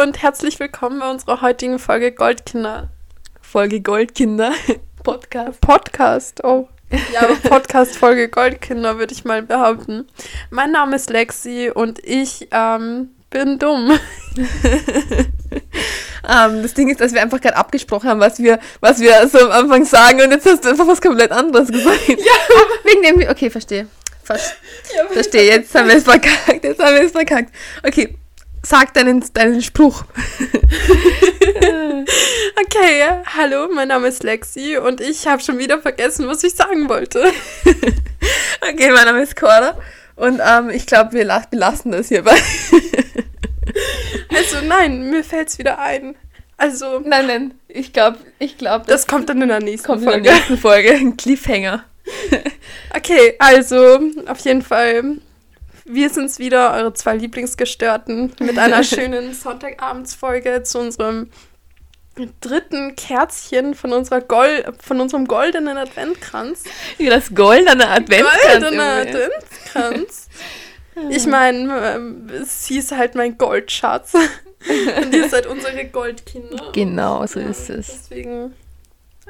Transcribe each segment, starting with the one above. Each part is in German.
und herzlich willkommen bei unserer heutigen Folge Goldkinder. Folge Goldkinder. Podcast. Podcast, oh. Ja, Podcast-Folge Goldkinder, würde ich mal behaupten. Mein Name ist Lexi und ich ähm, bin dumm. ähm, das Ding ist, dass wir einfach gerade abgesprochen haben, was wir, was wir so am Anfang sagen und jetzt hast du einfach was komplett anderes gesagt. Ja. Wegen dem, okay, verstehe. Ver ja, verstehe, jetzt haben wir es verkackt, jetzt haben wir es verkackt. Okay, sag deinen, deinen Spruch. okay, hallo, mein Name ist Lexi und ich habe schon wieder vergessen, was ich sagen wollte. okay, mein Name ist Cora und ähm, ich glaube, wir belassen das hierbei. also nein, mir fällt es wieder ein. Also. Nein, nein, ich glaube, ich glaube. Das, das, kommt dann in der nächsten kommt Folge. In der nächsten Folge, ein Cliffhanger. okay, also auf jeden Fall wir sind's wieder, eure zwei Lieblingsgestörten, mit einer schönen Sonntagabendsfolge zu unserem dritten Kerzchen von, unserer Gol von unserem goldenen Adventkranz. Das goldene Adventkranz. Goldene Adventkranz. ich meine, ähm, sie ist halt mein Goldschatz. Und ihr seid unsere Goldkinder. Genau, so ist es. Deswegen,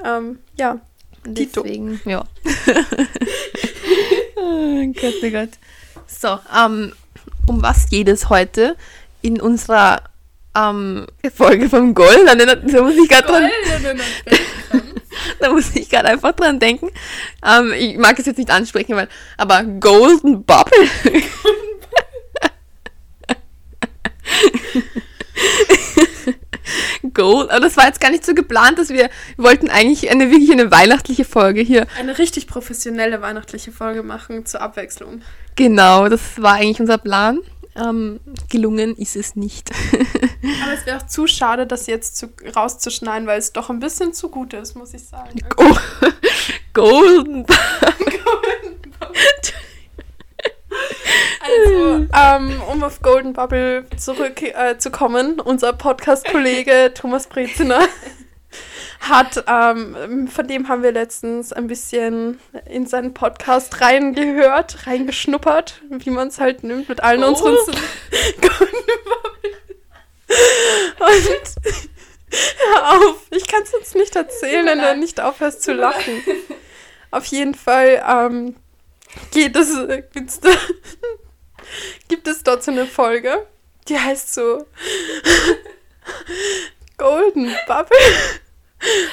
ähm, ja. Deswegen, ja. Oh Gott, oh Gott. So, ähm, um was geht es heute in unserer ähm, Folge vom Gold? Da, da muss ich gerade dran. da muss ich gerade einfach dran denken. Ähm, ich mag es jetzt nicht ansprechen, weil, aber Golden Bubble. Gold. Aber das war jetzt gar nicht so geplant, dass wir, wir wollten eigentlich eine wirklich eine weihnachtliche Folge hier. Eine richtig professionelle weihnachtliche Folge machen zur Abwechslung. Genau, das war eigentlich unser Plan. Ähm, gelungen ist es nicht. Aber es wäre auch zu schade, das jetzt zu, rauszuschneiden, weil es doch ein bisschen zu gut ist, muss ich sagen. Okay. Golden. Golden. Also, ähm, um auf Golden Bubble zurückzukommen, äh, unser Podcast-Kollege Thomas Breziner hat, ähm, von dem haben wir letztens ein bisschen in seinen Podcast reingehört, reingeschnuppert, wie man es halt nimmt mit allen oh. unseren Golden Bubble. Und hör auf, ich kann es jetzt nicht erzählen, wenn du nicht aufhörst zu lachen. Auf jeden Fall ähm, geht es, da, gibt es dort so eine Folge, die heißt so Golden Bubble.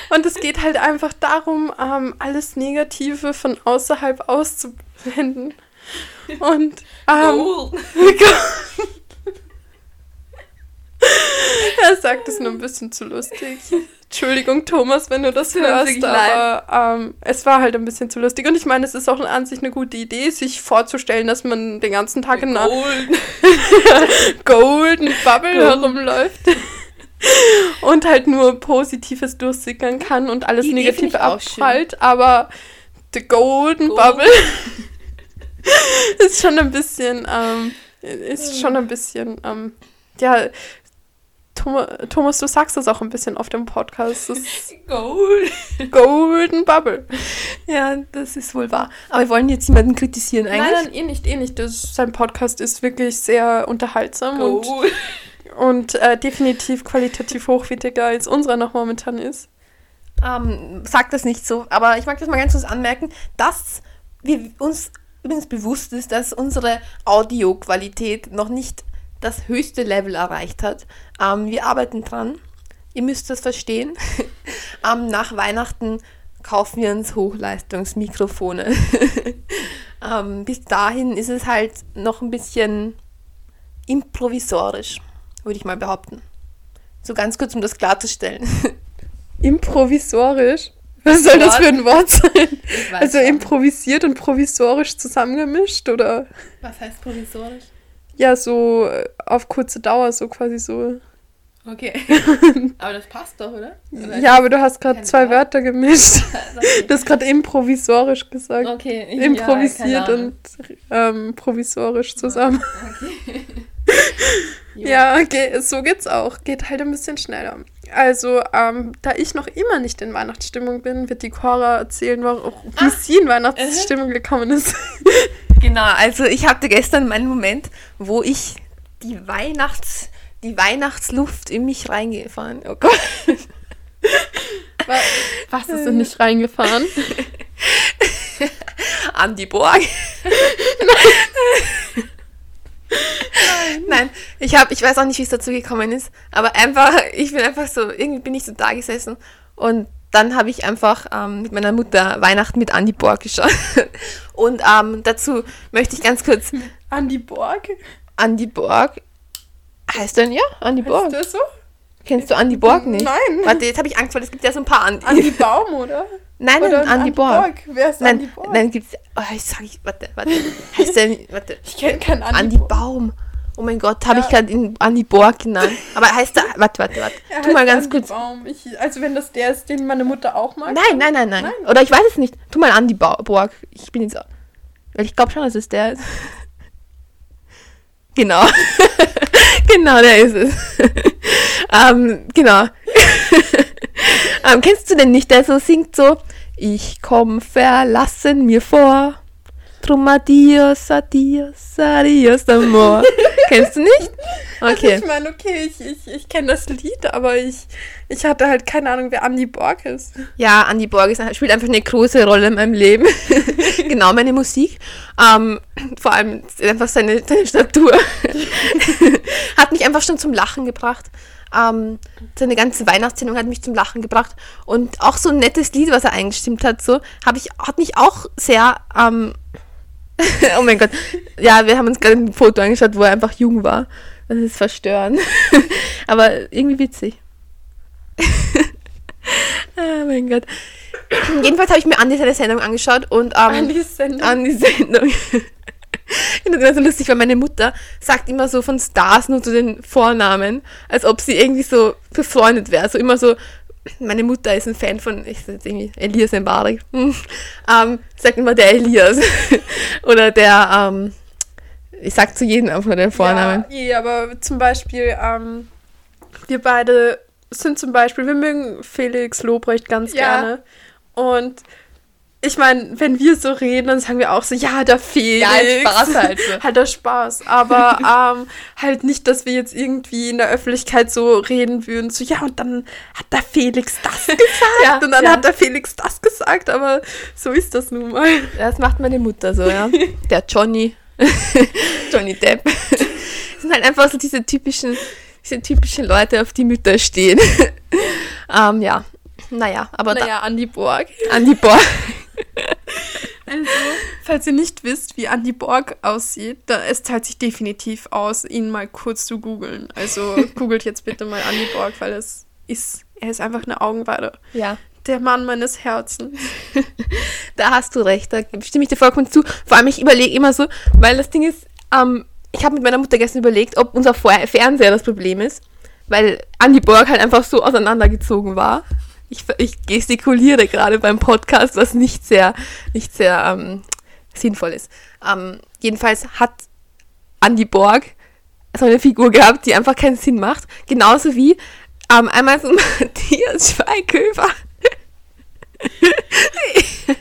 Und es geht halt einfach darum, ähm, alles Negative von außerhalb auszublenden. Und ähm, er sagt es nur ein bisschen zu lustig. Entschuldigung, Thomas, wenn du das, hörst, aber ähm, es war halt ein bisschen zu lustig. Und ich meine, es ist auch an sich eine gute Idee, sich vorzustellen, dass man den ganzen Tag in einer Golden, Golden Bubble herumläuft. und halt nur Positives durchsickern kann und alles Negative abprallt, aber The Golden Gold. Bubble ist schon ein bisschen, ähm, ist schon ein bisschen, ähm, ja, Thomas, du sagst das auch ein bisschen auf dem Podcast. Gold. Golden Bubble. Ja, das ist wohl wahr. Aber wir wollen jetzt niemanden kritisieren eigentlich. Nein, nein, eh nicht, eh nicht. Das, sein Podcast ist wirklich sehr unterhaltsam Gold. und und äh, definitiv qualitativ hochwertiger als unserer noch momentan ist. Ähm, sag das nicht so, aber ich mag das mal ganz kurz anmerken, dass wir uns übrigens bewusst ist, dass unsere Audioqualität noch nicht das höchste Level erreicht hat. Ähm, wir arbeiten dran. Ihr müsst das verstehen. ähm, nach Weihnachten kaufen wir uns Hochleistungsmikrofone. ähm, bis dahin ist es halt noch ein bisschen improvisorisch würde ich mal behaupten. So ganz kurz, um das klarzustellen. Improvisorisch? Was soll das für ein Wort sein? Also improvisiert und provisorisch zusammengemischt, oder? Was heißt provisorisch? Ja, so äh, auf kurze Dauer, so quasi so. Okay. aber das passt doch, oder? oder ja, aber du hast gerade zwei? Wörter gemischt. Du hast gerade improvisorisch gesagt. Okay. Improvisiert ja, und ähm, provisorisch zusammen. Okay. ja, okay, so geht's auch. Geht halt ein bisschen schneller. Also, ähm, da ich noch immer nicht in Weihnachtsstimmung bin, wird die Cora erzählen, wie ah, sie in Weihnachtsstimmung gekommen ist. Genau, also ich hatte gestern meinen Moment, wo ich die Weihnachts die Weihnachtsluft in mich reingefahren. Oh Gott. Was, was ist denn nicht reingefahren? Andi Borg. Nein. Nein, ich habe, ich weiß auch nicht, wie es dazu gekommen ist, aber einfach, ich bin einfach so, irgendwie bin ich so da gesessen und dann habe ich einfach ähm, mit meiner Mutter Weihnachten mit Andi Borg geschaut. Und ähm, dazu möchte ich ganz kurz. Andi Borg? Andi Borg. Heißt denn ja? Andi heißt Borg. Das so? Kennst du Andi Borg nicht? Nein. Warte, jetzt habe ich Angst, weil es gibt ja so ein paar Andi. Andi Baum, oder? Nein, oder Andi, Andi Borg. Borg. Wer ist nein, Andi Borg? Nein, gibt's. Oh, ich sag ich, warte, warte. heißt der, warte. Ich kenne keinen Andi, Andi Baum. Oh mein Gott, habe ja. ich gerade Andi Borg genannt. Aber heißt er. Warte, warte, warte. Er tu mal ganz Andi kurz. Baum. Ich, also, wenn das der ist, den meine Mutter auch mag. Nein, nein, nein, nein. nein. Oder ich weiß es nicht. Tu mal Andi ba Borg. Ich bin jetzt. Weil ich glaube schon, dass es der ist. genau. genau, der ist es. ähm, genau. ähm, kennst du den nicht, der so singt so? Ich komm verlassen mir vor. Drum adios, adios, adios, amor. Kennst du nicht? Okay. Also ich meine, okay, ich, ich, ich kenne das Lied, aber ich, ich hatte halt keine Ahnung, wer Andy Borg ist. Ja, Andy Borg ist, spielt einfach eine große Rolle in meinem Leben. genau, meine Musik. Ähm, vor allem einfach seine, seine Statur. hat mich einfach schon zum Lachen gebracht. Ähm, seine ganze Weihnachtssendung hat mich zum Lachen gebracht. Und auch so ein nettes Lied, was er eingestimmt hat, so, ich, hat mich auch sehr ähm, oh mein Gott. Ja, wir haben uns gerade ein Foto angeschaut, wo er einfach jung war. Das ist verstörend. Aber irgendwie witzig. oh mein Gott. Jedenfalls habe ich mir Andi seine Sendung angeschaut und ähm, Andis Sendung. Andis Sendung. Ich finde das so lustig, weil meine Mutter sagt immer so von Stars nur zu den Vornamen, als ob sie irgendwie so befreundet wäre. So immer so meine Mutter ist ein Fan von, ich sag irgendwie Elias Mbarek, hm. ähm, sagt immer der Elias. Oder der, ähm, ich sag zu jedem einfach den Vornamen. Ja, ja aber zum Beispiel, ähm, wir beide sind zum Beispiel, wir mögen Felix Lobrecht ganz ja. gerne. Und ich meine, wenn wir so reden, dann sagen wir auch so, ja, der Felix. Ja, halt Spaß halt. So. halt der Spaß. Aber ähm, halt nicht, dass wir jetzt irgendwie in der Öffentlichkeit so reden würden, so, ja, und dann hat der Felix das gesagt ja, und dann ja. hat der Felix das gesagt, aber so ist das nun mal. Das macht meine Mutter so, ja. Der Johnny. Johnny Depp. Das sind halt einfach so diese typischen, diese typischen Leute, auf die Mütter stehen. ähm, ja. Naja, aber naja, Andi Borg. Andi Borg. Also, falls ihr nicht wisst, wie Andy Borg aussieht, da, es zahlt sich definitiv aus, ihn mal kurz zu googeln. Also googelt jetzt bitte mal Andy Borg, weil es ist, er ist einfach eine Augenweide. Ja. Der Mann meines Herzens. da hast du recht, da stimme ich dir vollkommen zu. Vor allem, ich überlege immer so, weil das Ding ist, ähm, ich habe mit meiner Mutter gestern überlegt, ob unser Fernseher das Problem ist, weil Andy Borg halt einfach so auseinandergezogen war. Ich, ich gestikuliere gerade beim Podcast, was nicht sehr, nicht sehr ähm, sinnvoll ist. Ähm, jedenfalls hat Andy Borg so eine Figur gehabt, die einfach keinen Sinn macht. Genauso wie ähm, einmal so Matthias Schweighöfer.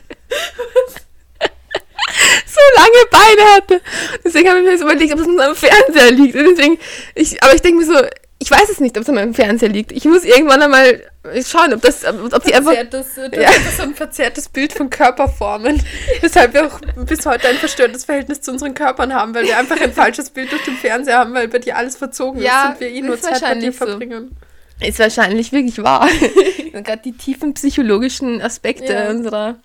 so lange Beine hatte. Deswegen habe ich mir jetzt überlegt, ob es in seinem Fernseher liegt. Und deswegen, ich, aber ich denke mir so, ich weiß es nicht, ob es an meinem Fernseher liegt. Ich muss irgendwann einmal schauen, ob das, ob die einfach. Äh, das ja. ist so ein verzerrtes Bild von Körperformen. Weshalb wir auch bis heute ein verstörtes Verhältnis zu unseren Körpern haben, weil wir einfach ein falsches Bild durch den Fernseher haben, weil bei dir alles verzogen ja, ist und wir eh nur Zeit mit dir verbringen. So. Ist wahrscheinlich wirklich wahr. Gerade die tiefen psychologischen Aspekte ja. unserer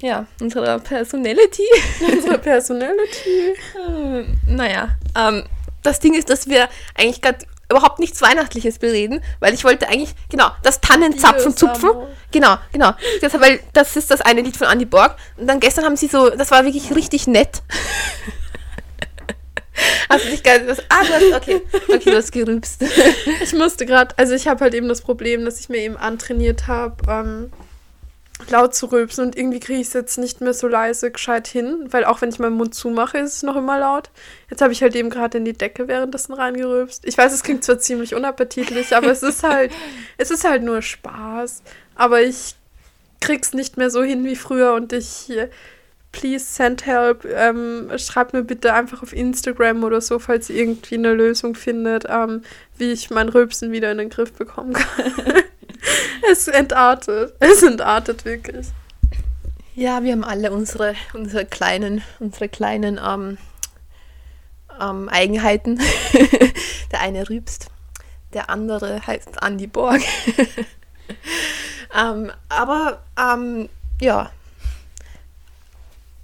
ja, unserer Personality. Unserer Personality. naja, ähm, das Ding ist, dass wir eigentlich gerade überhaupt nichts Weihnachtliches bereden, weil ich wollte eigentlich, genau, das Tannenzapfen zupfen. Genau, genau. Das, weil das ist das eine Lied von Andy Borg. Und dann gestern haben sie so, das war wirklich richtig nett. Hast du dich geil. Das, ah, du hast, okay. Okay, du hast gerübst. ich musste gerade, also ich habe halt eben das Problem, dass ich mir eben antrainiert habe, ähm, laut zu rülpsen und irgendwie kriege ich es jetzt nicht mehr so leise gescheit hin, weil auch wenn ich meinen Mund zumache, ist es noch immer laut. Jetzt habe ich halt eben gerade in die Decke währenddessen reingerülpst. Ich weiß, es klingt zwar ziemlich unappetitlich, aber es ist halt, es ist halt nur Spaß. Aber ich krieg's nicht mehr so hin wie früher und ich please send help. Ähm, schreibt mir bitte einfach auf Instagram oder so, falls ihr irgendwie eine Lösung findet, ähm, wie ich mein Rülpsen wieder in den Griff bekommen kann. es entartet. Es entartet wirklich. Ja, wir haben alle unsere, unsere kleinen, unsere kleinen ähm, ähm, Eigenheiten. der eine rübst, der andere heißt Andy Borg. ähm, aber ähm, ja,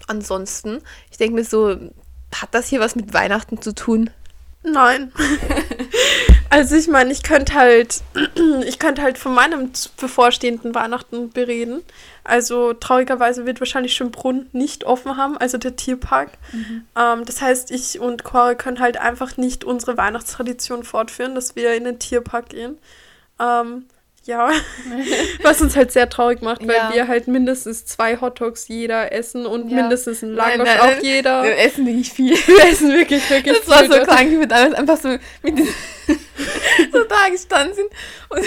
ansonsten, ich denke mir so, hat das hier was mit Weihnachten zu tun? Nein. Also ich meine, ich könnte halt, ich könnte halt von meinem bevorstehenden Weihnachten bereden. Also traurigerweise wird wahrscheinlich Schönbrunn nicht offen haben, also der Tierpark. Mhm. Ähm, das heißt, ich und Cora können halt einfach nicht unsere Weihnachtstradition fortführen, dass wir in den Tierpark gehen. Ähm, ja, was uns halt sehr traurig macht, weil ja. wir halt mindestens zwei Hotdogs jeder essen und ja. mindestens ein Langosch auch jeder. Wir essen nicht viel. Wir essen wirklich, wirklich das viel. Das war so krank, wie wir damals einfach so mit so da gestanden sind und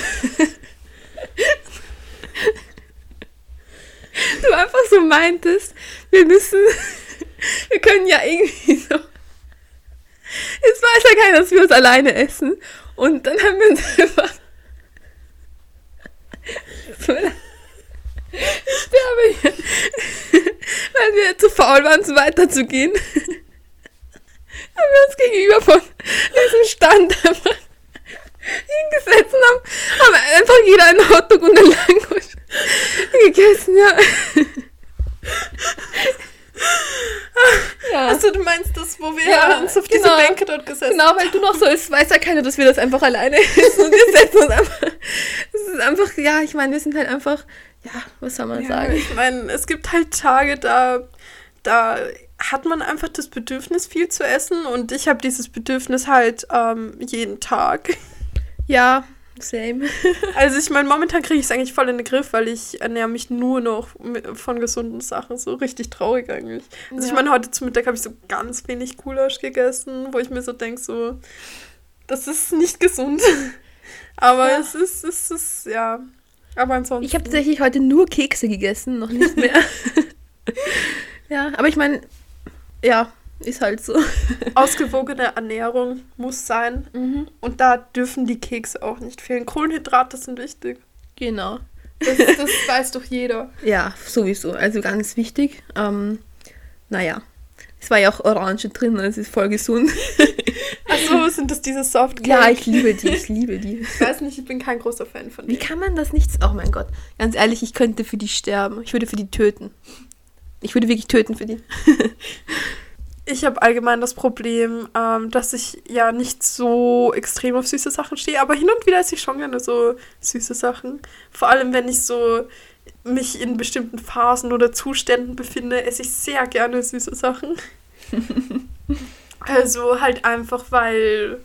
du einfach so meintest, wir müssen, wir können ja irgendwie so Jetzt weiß ja keiner, dass wir uns alleine essen. Und dann haben wir uns einfach sterbe hier. Weil wir zu faul waren, so weiterzugehen. haben wir uns gegenüber von diesem Stand einfach hingesetzt und haben, haben einfach jeder einen Hotdog und einen Langwurst gegessen, ja. ja. Also du meinst das, wo wir ja, uns auf genau, diese Bänke dort gesessen haben? Genau, weil du noch so ist, weiß ja keiner, dass wir das einfach alleine essen und wir setzen uns einfach. Einfach, ja, ich meine, wir sind halt einfach, ja, was soll man ja, sagen? Ich meine, es gibt halt Tage, da, da hat man einfach das Bedürfnis, viel zu essen und ich habe dieses Bedürfnis halt ähm, jeden Tag. Ja, Same. also ich meine, momentan kriege ich es eigentlich voll in den Griff, weil ich ernähre mich nur noch von gesunden Sachen. So richtig traurig eigentlich. Also ja. ich meine, heute zum Mittag habe ich so ganz wenig Gulasch gegessen, wo ich mir so denke, so, das ist nicht gesund. Aber ja. es ist, es ist, ja. Aber ansonsten. Ich habe tatsächlich heute nur Kekse gegessen, noch nicht mehr. ja, aber ich meine, ja, ist halt so. Ausgewogene Ernährung muss sein. Mhm. Und da dürfen die Kekse auch nicht fehlen. Kohlenhydrate sind wichtig. Genau. Das, das weiß doch jeder. Ja, sowieso. Also ganz wichtig. Ähm, naja. Es war ja auch Orange drin, es ist voll gesund. Achso, sind das diese Softcakes? Ja, ich liebe die, ich liebe die. Ich weiß nicht, ich bin kein großer Fan von denen. Wie kann man das nicht? Oh mein Gott. Ganz ehrlich, ich könnte für die sterben. Ich würde für die töten. Ich würde wirklich töten für die ich habe allgemein das Problem, ähm, dass ich ja nicht so extrem auf süße Sachen stehe, aber hin und wieder esse ich schon gerne so süße Sachen. Vor allem, wenn ich so mich in bestimmten Phasen oder Zuständen befinde, esse ich sehr gerne süße Sachen. also halt einfach, weil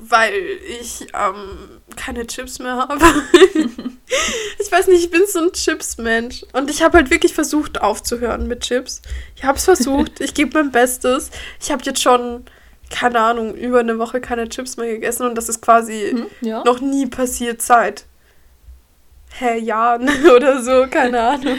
weil ich ähm, keine Chips mehr habe. ich weiß nicht, ich bin so ein Chips-Mensch. Und ich habe halt wirklich versucht aufzuhören mit Chips. Ich habe es versucht, ich gebe mein Bestes. Ich habe jetzt schon, keine Ahnung, über eine Woche keine Chips mehr gegessen und das ist quasi hm, ja. noch nie passiert seit hä, Jahren oder so, keine Ahnung.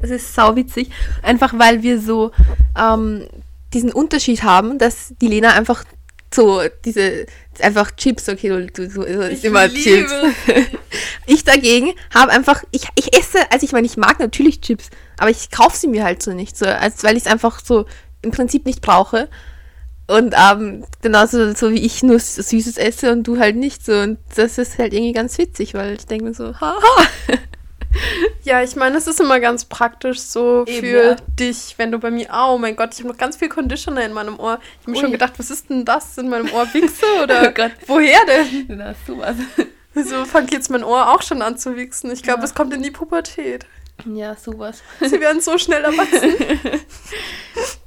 Das ist sauwitzig. Einfach weil wir so ähm, diesen Unterschied haben, dass die Lena einfach so diese einfach Chips, okay, du, du, du ist immer Chips. ich dagegen habe einfach, ich, ich esse, also ich meine, ich mag natürlich Chips, aber ich kaufe sie mir halt so nicht, so, als weil ich es einfach so im Prinzip nicht brauche. Und ähm, genauso so wie ich nur Süßes esse und du halt nicht so. Und das ist halt irgendwie ganz witzig, weil ich denke mir so, haha. Ja, ich meine, es ist immer ganz praktisch so Eben, für ja. dich, wenn du bei mir, oh mein Gott, ich habe noch ganz viel Conditioner in meinem Ohr. Ich habe mir schon gedacht, was ist denn das in meinem Ohr? Wichse oder oh woher denn? Da hast du was. So fängt jetzt mein Ohr auch schon an zu wichsen. Ich glaube, ja. es kommt in die Pubertät. Ja, sowas. Sie werden so schnell erwachsen.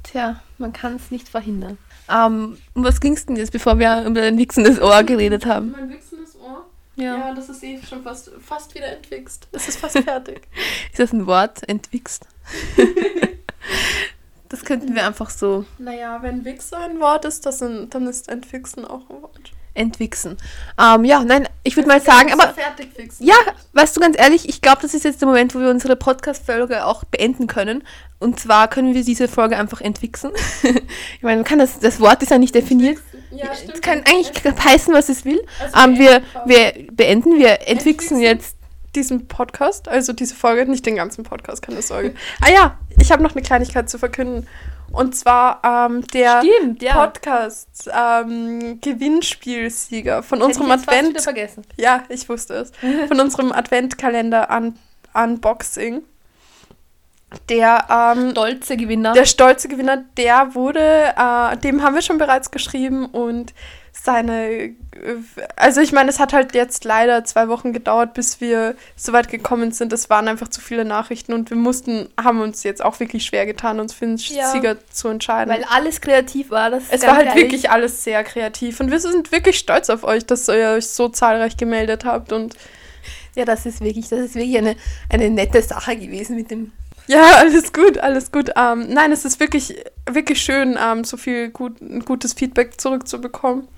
Tja, man kann es nicht verhindern. Um, um was ging es denn jetzt, bevor wir über ein wichsendes Ohr geredet haben? Mein wichsendes? Ja. ja, das ist eh schon fast, fast wieder entwichst. Das ist fast fertig. ist das ein Wort? Entwichst? das könnten wir einfach so. Naja, wenn Wichse ein Wort ist, das ein, dann ist Entwichsen auch ein Wort. entwichsen. Ähm, ja, nein, ich würde mal sagen, aber ja, weißt du ganz ehrlich, ich glaube, das ist jetzt der Moment, wo wir unsere Podcast-Folge auch beenden können. Und zwar können wir diese Folge einfach entwichsen. ich meine, man kann das, das Wort ist ja nicht definiert. Ja, stimmt. Es kann eigentlich heißen, was es will. Also ähm, wir, wir beenden, wir entwichsen jetzt diesen Podcast, also diese Folge, nicht den ganzen Podcast, keine Sorge. ah ja, ich habe noch eine Kleinigkeit zu verkünden. Und zwar ähm, der Stimmt, ja. Podcast ähm, Gewinnspielsieger von ich unserem Advent. Wieder vergessen. Ja, ich wusste es. von unserem Adventkalender Un Unboxing. Der ähm, stolze Gewinner. Der stolze Gewinner, der wurde, äh, dem haben wir schon bereits geschrieben und seine, also ich meine, es hat halt jetzt leider zwei Wochen gedauert, bis wir so weit gekommen sind. Es waren einfach zu viele Nachrichten und wir mussten, haben uns jetzt auch wirklich schwer getan, uns für den ja, Sieger zu entscheiden. Weil alles kreativ war. Das es war halt ehrlich. wirklich alles sehr kreativ und wir sind wirklich stolz auf euch, dass ihr euch so zahlreich gemeldet habt und ja, das ist wirklich, das ist wirklich eine, eine nette Sache gewesen mit dem ja, alles gut, alles gut. Ähm, nein, es ist wirklich, wirklich schön, ähm, so viel gut, gutes Feedback zurückzubekommen.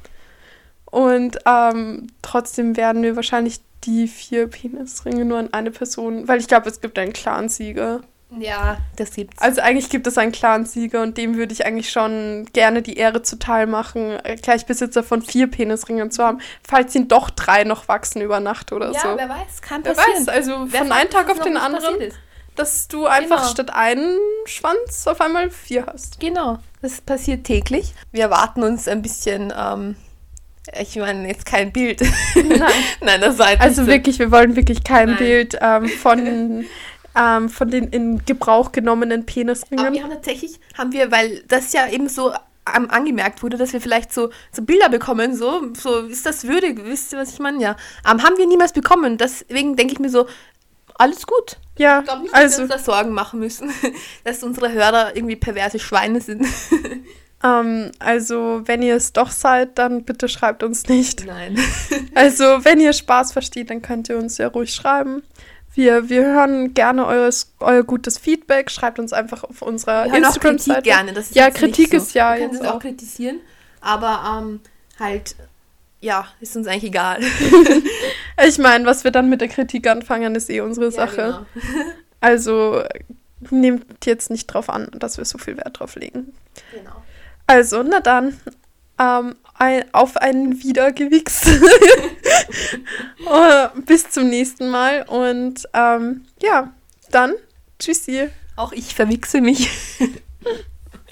Und ähm, trotzdem werden wir wahrscheinlich die vier Penisringe nur an eine Person, weil ich glaube, es gibt einen Clan-Sieger. Ja, das gibt's. Also eigentlich gibt es einen Clan-Sieger und dem würde ich eigentlich schon gerne die Ehre zuteil machen, gleich Besitzer von vier Penisringen zu haben, falls ihn doch drei noch wachsen über Nacht oder ja, so. Ja, wer weiß, kann passieren. Wer weiß, also wer von einem Tag auf den anderen, dass du einfach genau. statt einen Schwanz auf einmal vier hast. Genau, das passiert täglich. Wir erwarten uns ein bisschen ähm, ich meine, jetzt kein Bild. Nein, Nein das war Also wirklich, wir wollen wirklich kein Nein. Bild ähm, von, ähm, von den in Gebrauch genommenen Penisringen. Aber wir haben tatsächlich, haben wir, weil das ja eben so ähm, angemerkt wurde, dass wir vielleicht so, so Bilder bekommen, so, so ist das würdig, wisst ihr, was ich meine? Ja. Ähm, haben wir niemals bekommen. Deswegen denke ich mir so, alles gut. Ja, ich glaube nicht, dass also, wir uns da Sorgen machen müssen, dass unsere Hörer irgendwie perverse Schweine sind. Ähm, also, wenn ihr es doch seid, dann bitte schreibt uns nicht. Nein. also, wenn ihr Spaß versteht, dann könnt ihr uns ja ruhig schreiben. Wir, wir hören gerne eures, euer gutes Feedback. Schreibt uns einfach auf unserer Instagram-Seite. gerne. Das ist ja, Kritik so. ist ja. Wir können es auch kritisieren. Aber ähm, halt, ja, ist uns eigentlich egal. ich meine, was wir dann mit der Kritik anfangen, ist eh unsere Sache. Ja, genau. also nehmt jetzt nicht drauf an, dass wir so viel Wert drauf legen. Genau. Also, na dann, ähm, ein, auf einen Wiedergewichs. uh, bis zum nächsten Mal und ähm, ja, dann tschüssi. Auch ich verwichse mich.